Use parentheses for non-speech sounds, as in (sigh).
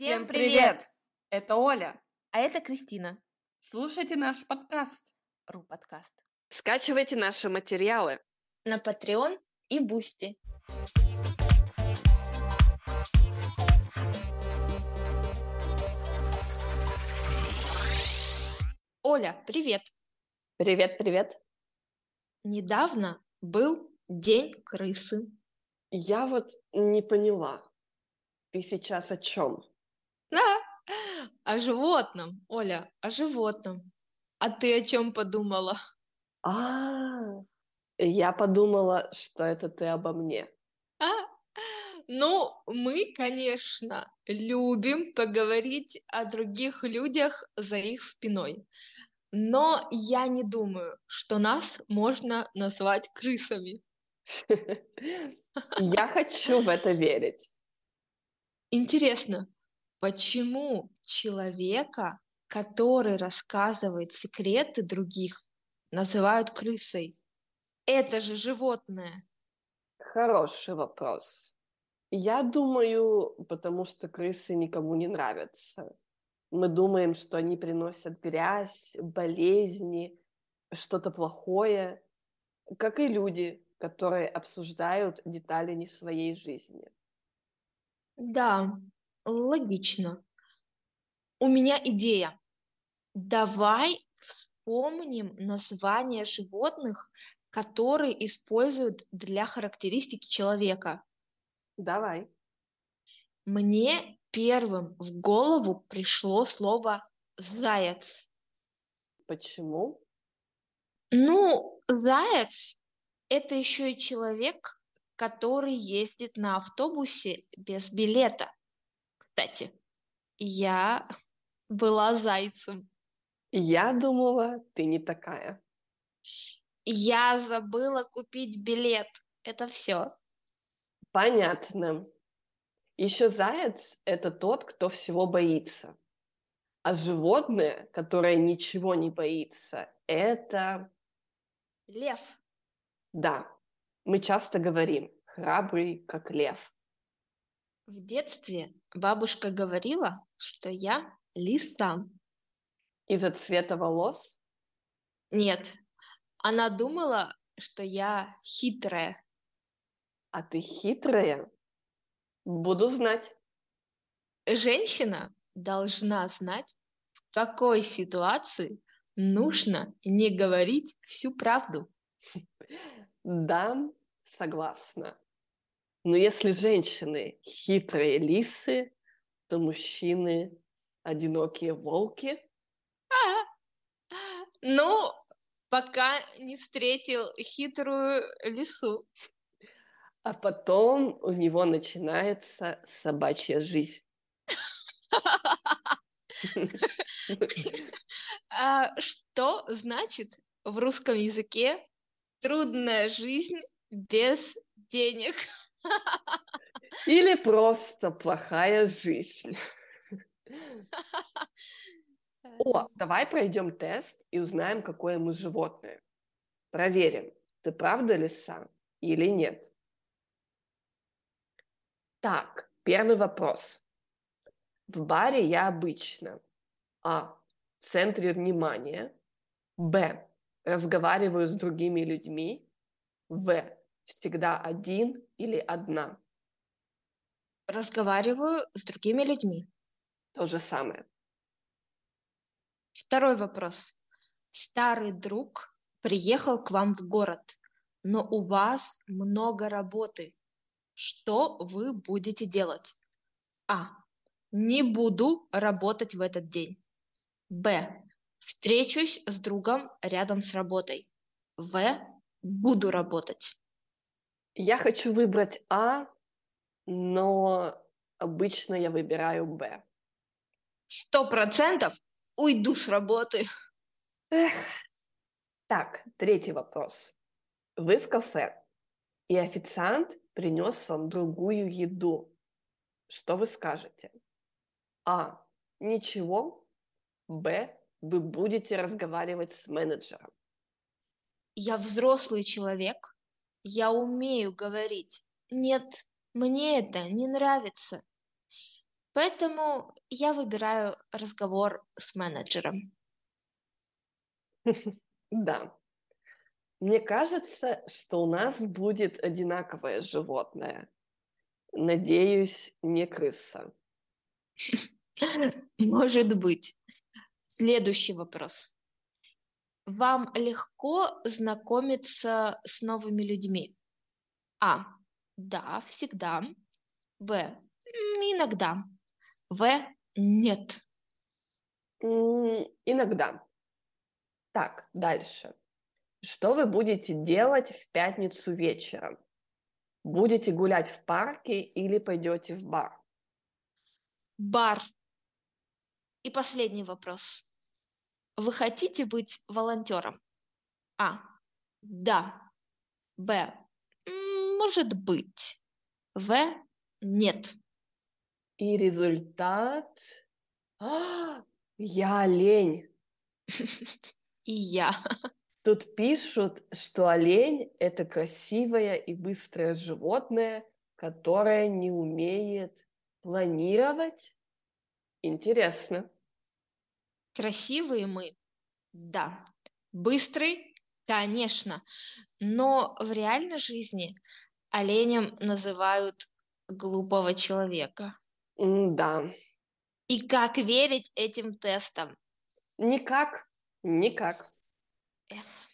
Всем привет! Это Оля. А это Кристина. Слушайте наш подкаст. Ру подкаст. Скачивайте наши материалы. На Patreon и Boosty. Оля, привет! Привет, привет. Недавно был День крысы. Я вот не поняла. Ты сейчас о чем? Да, о животном, Оля, о животном. А ты о чем подумала? А, я подумала, что это ты обо мне. А? Ну, мы, конечно, любим поговорить о других людях за их спиной. Но я не думаю, что нас можно назвать крысами. (laughs) Я хочу в это верить. Интересно, почему человека, который рассказывает секреты других, называют крысой? Это же животное. Хороший вопрос. Я думаю, потому что крысы никому не нравятся. Мы думаем, что они приносят грязь, болезни, что-то плохое, как и люди, которые обсуждают детали не своей жизни. Да, логично. У меня идея. Давай вспомним названия животных, которые используют для характеристики человека. Давай. Мне первым в голову пришло слово заяц. Почему? Ну, заяц – это еще и человек, который ездит на автобусе без билета. Кстати, я была зайцем. Я думала, ты не такая. Я забыла купить билет. Это все. Понятно. Еще заяц – это тот, кто всего боится. А животное, которое ничего не боится, это... Лев. Да, мы часто говорим «храбрый, как лев». В детстве бабушка говорила, что я лиса. Из-за цвета волос? Нет, она думала, что я хитрая. А ты хитрая? Буду знать. Женщина должна знать, в какой ситуации нужно не говорить всю правду. (laughs) Да, согласна. Но если женщины хитрые лисы, то мужчины одинокие волки. (laughs) Ну, пока не встретил хитрую лису. А потом у него начинается собачья жизнь. (laughs) А что значит в русском языке трудная жизнь без денег? Или просто плохая жизнь. (laughs) О, давай пройдем тест и узнаем, какое мы животное. Проверим, ты правда лиса или нет. Так, первый вопрос. В баре я обычно А. В центре внимания. Б. Разговариваю с другими людьми. В. Всегда один или одна. Разговариваю с другими людьми. То же самое. Второй вопрос. Старый друг приехал к вам в город, но у вас много работы. Что вы будете делать? А. Не буду работать в этот день. Б. Встречусь с другом рядом с работой. В. Буду работать. Я хочу выбрать А, но обычно я выбираю Б. Сто процентов уйду с работы. Эх. Так, третий вопрос. Вы в кафе, и официант принес вам другую еду. Что вы скажете? А. Ничего. Б. Вы будете разговаривать с менеджером. Я взрослый человек. Я умею говорить. Нет, мне это не нравится. Поэтому я выбираю разговор с менеджером. (laughs) Да. Мне кажется, что у нас будет одинаковое животное. Надеюсь, не крыса. (laughs) Может быть. Следующий вопрос. Вам легко знакомиться с новыми людьми? А. Да, всегда. Б. Иногда. В. Нет. Иногда. Так, дальше. Что вы будете делать в пятницу вечером? Будете гулять в парке или пойдете в бар? Бар. И последний вопрос. Вы хотите быть волонтером? А. Да. Б. Может быть. В. Нет. И результат... А, (gasps) я олень. (laughs) И я. Тут пишут, что олень – это красивое и быстрое животное, которое не умеет планировать. Интересно. Красивые мы, да. Быстрый, конечно. Но в реальной жизни оленем называют глупого человека. Да. И как верить этим тестам? Никак, никак. Эх.